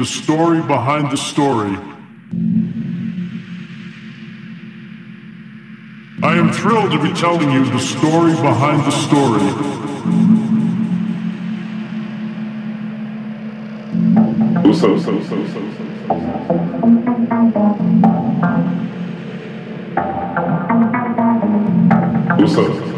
the story behind the story. I am thrilled to be telling you the story behind the story. So so so so so. What's up?